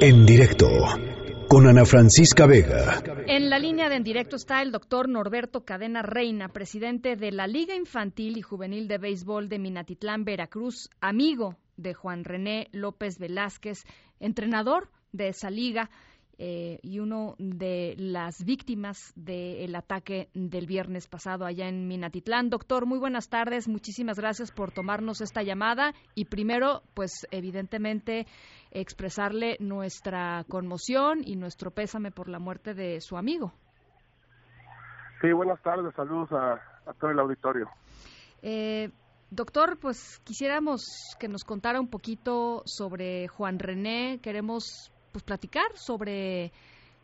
En directo con Ana Francisca Vega. En la línea de en directo está el doctor Norberto Cadena Reina, presidente de la Liga Infantil y Juvenil de Béisbol de Minatitlán, Veracruz, amigo de Juan René López Velázquez, entrenador de esa liga. Eh, y uno de las víctimas del ataque del viernes pasado allá en Minatitlán. Doctor, muy buenas tardes. Muchísimas gracias por tomarnos esta llamada y primero, pues evidentemente expresarle nuestra conmoción y nuestro pésame por la muerte de su amigo. Sí, buenas tardes. Saludos a, todo el auditorio. Eh, doctor, pues quisiéramos que nos contara un poquito sobre Juan René. Queremos pues platicar sobre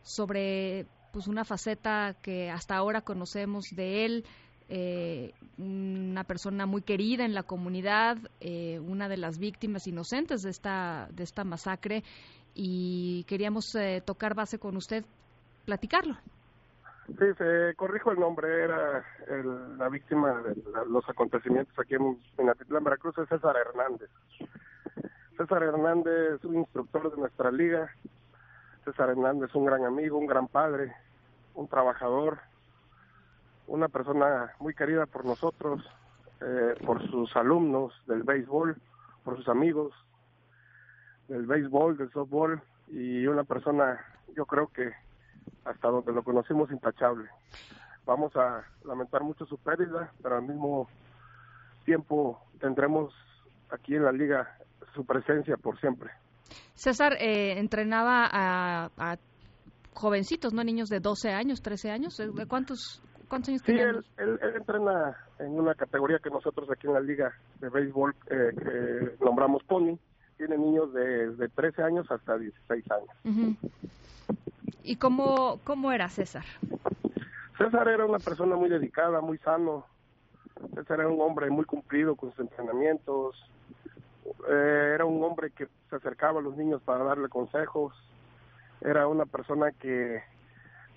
sobre pues una faceta que hasta ahora conocemos de él eh, una persona muy querida en la comunidad, eh, una de las víctimas inocentes de esta de esta masacre y queríamos eh, tocar base con usted, platicarlo. Sí, se corrijo el nombre, era la víctima de los acontecimientos aquí en, en Veracruz, es César Hernández. César Hernández, un instructor de nuestra liga. César Hernández, un gran amigo, un gran padre, un trabajador, una persona muy querida por nosotros, eh, por sus alumnos del béisbol, por sus amigos del béisbol, del softball y una persona, yo creo que hasta donde lo conocimos intachable. Vamos a lamentar mucho su pérdida, pero al mismo tiempo tendremos aquí en la liga su presencia por siempre. César eh, entrenaba a, jovencitos, ¿no? Niños de 12 años, 13 años. ¿De cuántos, cuántos años sí, él, él, entrena en una categoría que nosotros aquí en la liga de béisbol eh, nombramos Pony. Tiene niños de, de 13 años hasta 16 años. ¿Y cómo, cómo era César? César era una persona muy dedicada, muy sano. César era un hombre muy cumplido con sus entrenamientos, eh, era un hombre que se acercaba a los niños para darle consejos, era una persona que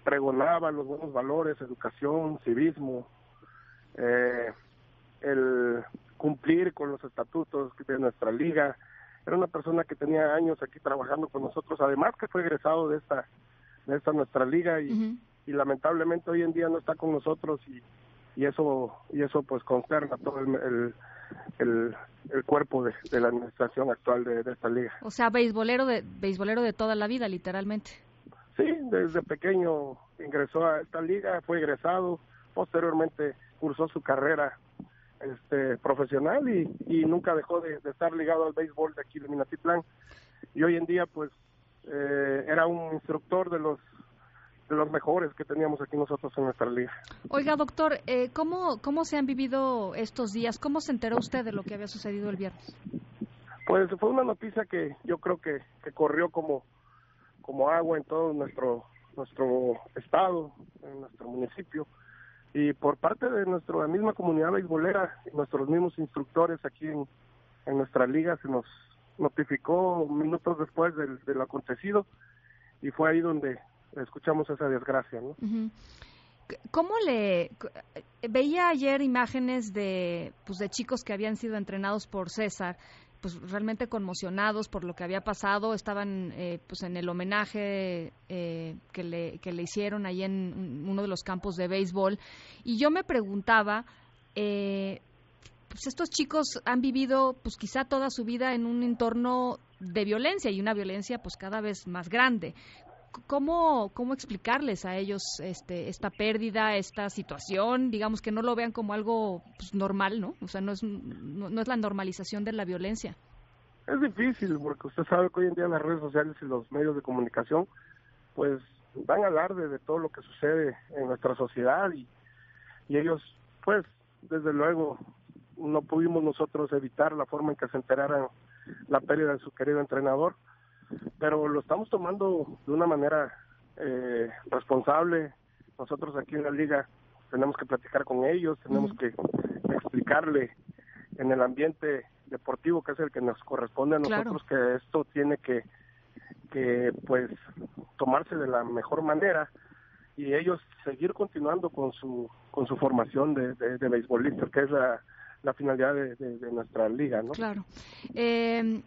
pregonaba los buenos valores, educación, civismo, eh, el cumplir con los estatutos de nuestra liga. Era una persona que tenía años aquí trabajando con nosotros, además que fue egresado de esta, de esta nuestra liga y, y lamentablemente hoy en día no está con nosotros y, y eso y eso pues consterna todo el, el, el cuerpo de, la administración actual de, esta liga. O sea, beisbolero de, beisbolero de toda la vida, literalmente. Sí, desde pequeño ingresó a esta liga, fue egresado, posteriormente cursó su carrera este, profesional y, y nunca dejó de, estar ligado al béisbol de aquí de Minatitlán. Y hoy en día, pues, eh, era un instructor de los de los mejores que teníamos aquí nosotros en nuestra liga. Oiga, doctor, eh, ¿cómo, ¿cómo se han vivido estos días? ¿Cómo se enteró usted de lo que había sucedido el viernes? Pues fue una noticia que yo creo que, que corrió como, como agua en todo nuestro, nuestro estado, en nuestro municipio. Y por parte de nuestra misma comunidad beisbolera, nuestros mismos instructores aquí en, en nuestra liga se nos notificó minutos después del, del acontecido y fue ahí donde escuchamos esa desgracia, ¿no? ¿Cómo le veía ayer imágenes de pues de chicos que habían sido entrenados por César, pues realmente conmocionados por lo que había pasado, estaban eh, pues en el homenaje eh, que le que le hicieron ahí en uno de los campos de béisbol y yo me preguntaba eh, pues estos chicos han vivido pues quizá toda su vida en un entorno de violencia y una violencia pues cada vez más grande. ¿Cómo, ¿Cómo explicarles a ellos este, esta pérdida, esta situación? Digamos que no lo vean como algo pues, normal, ¿no? O sea, no es, no, es la normalización de la violencia. Es difícil porque usted sabe que hoy en día las redes sociales y los medios de comunicación pues van a hablar de, todo lo que sucede en nuestra sociedad y, y ellos pues desde luego no pudimos nosotros evitar la forma en que se enteraran la pérdida de su querido entrenador pero lo estamos tomando de una manera eh, responsable. Nosotros aquí en la liga tenemos que platicar con ellos, tenemos que explicarle en el ambiente deportivo que es el que nos corresponde a nosotros que esto tiene que que pues tomarse de la mejor manera y ellos seguir continuando con su con su formación de, de, de beisbolista que es la, la finalidad de, de, nuestra liga, ¿no? Claro. Eh,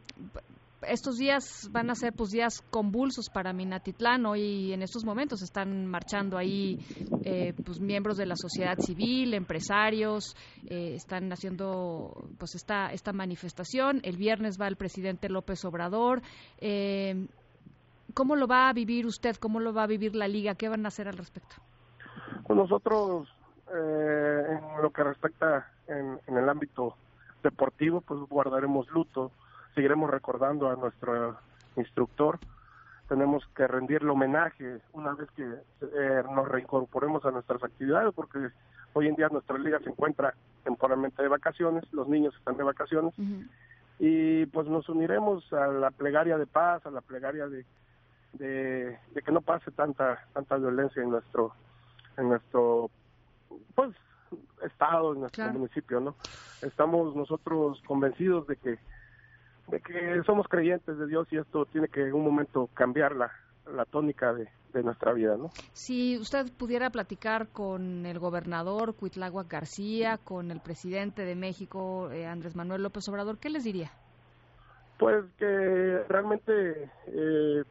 estos días van a ser pues días convulsos para Minatitlán. Hoy en estos momentos están marchando ahí eh, pues miembros de la sociedad civil, empresarios, eh, están haciendo pues esta esta manifestación. El viernes va el presidente López Obrador. Eh, ¿Cómo lo va a vivir usted? ¿Cómo lo va a vivir la liga? ¿Qué van a hacer al respecto? Pues nosotros, eh, en lo que respecta en, el ámbito deportivo, pues guardaremos luto, seguiremos recordando a nuestro instructor, tenemos que rendirle homenaje una vez que eh, nos reincorporemos a nuestras actividades, porque hoy en día nuestra liga se encuentra temporalmente de vacaciones, los niños están de vacaciones, y pues nos uniremos a la plegaria de paz, a la plegaria de de, que no pase tanta tanta violencia en nuestro en nuestro pues estado en nuestro municipio no estamos nosotros convencidos de que de que somos creyentes de Dios y esto tiene que en un momento cambiar la, la tónica de, de nuestra vida, ¿no? Si usted pudiera platicar con el gobernador Cuitlagua García, con el presidente de México, eh, Andrés Manuel López Obrador, ¿qué les diría? Pues que realmente eh,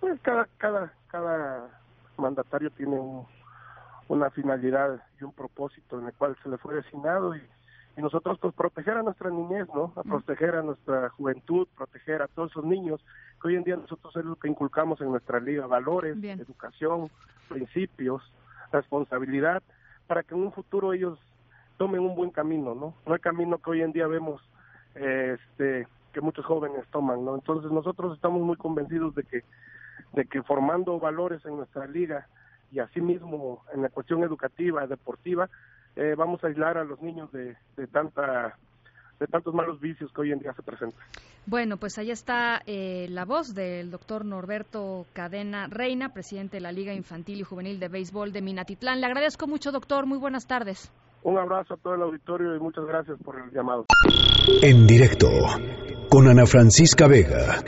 pues cada cada cada mandatario tiene una finalidad y un propósito en el cual se le fue designado y, y nosotros pues proteger a nuestra niñez, ¿no? A proteger a nuestra juventud, proteger a todos esos niños que hoy en día nosotros es lo que inculcamos en nuestra liga, valores, educación, principios, responsabilidad, para que en un futuro ellos tomen un buen camino, ¿no? No el camino que hoy en día vemos este que muchos jóvenes toman, ¿no? Entonces nosotros estamos muy convencidos de que de que formando valores en nuestra liga y asimismo en la cuestión educativa, deportiva, eh, vamos a aislar a los niños de, de tanta de tantos malos vicios que hoy en día se presentan. Bueno, pues ahí está eh, la voz del doctor Norberto Cadena Reina, presidente de la Liga Infantil y Juvenil de Béisbol de Minatitlán. Le agradezco mucho, doctor. Muy buenas tardes. Un abrazo a todo el auditorio y muchas gracias por el llamado. En directo con Ana Francisca Vega.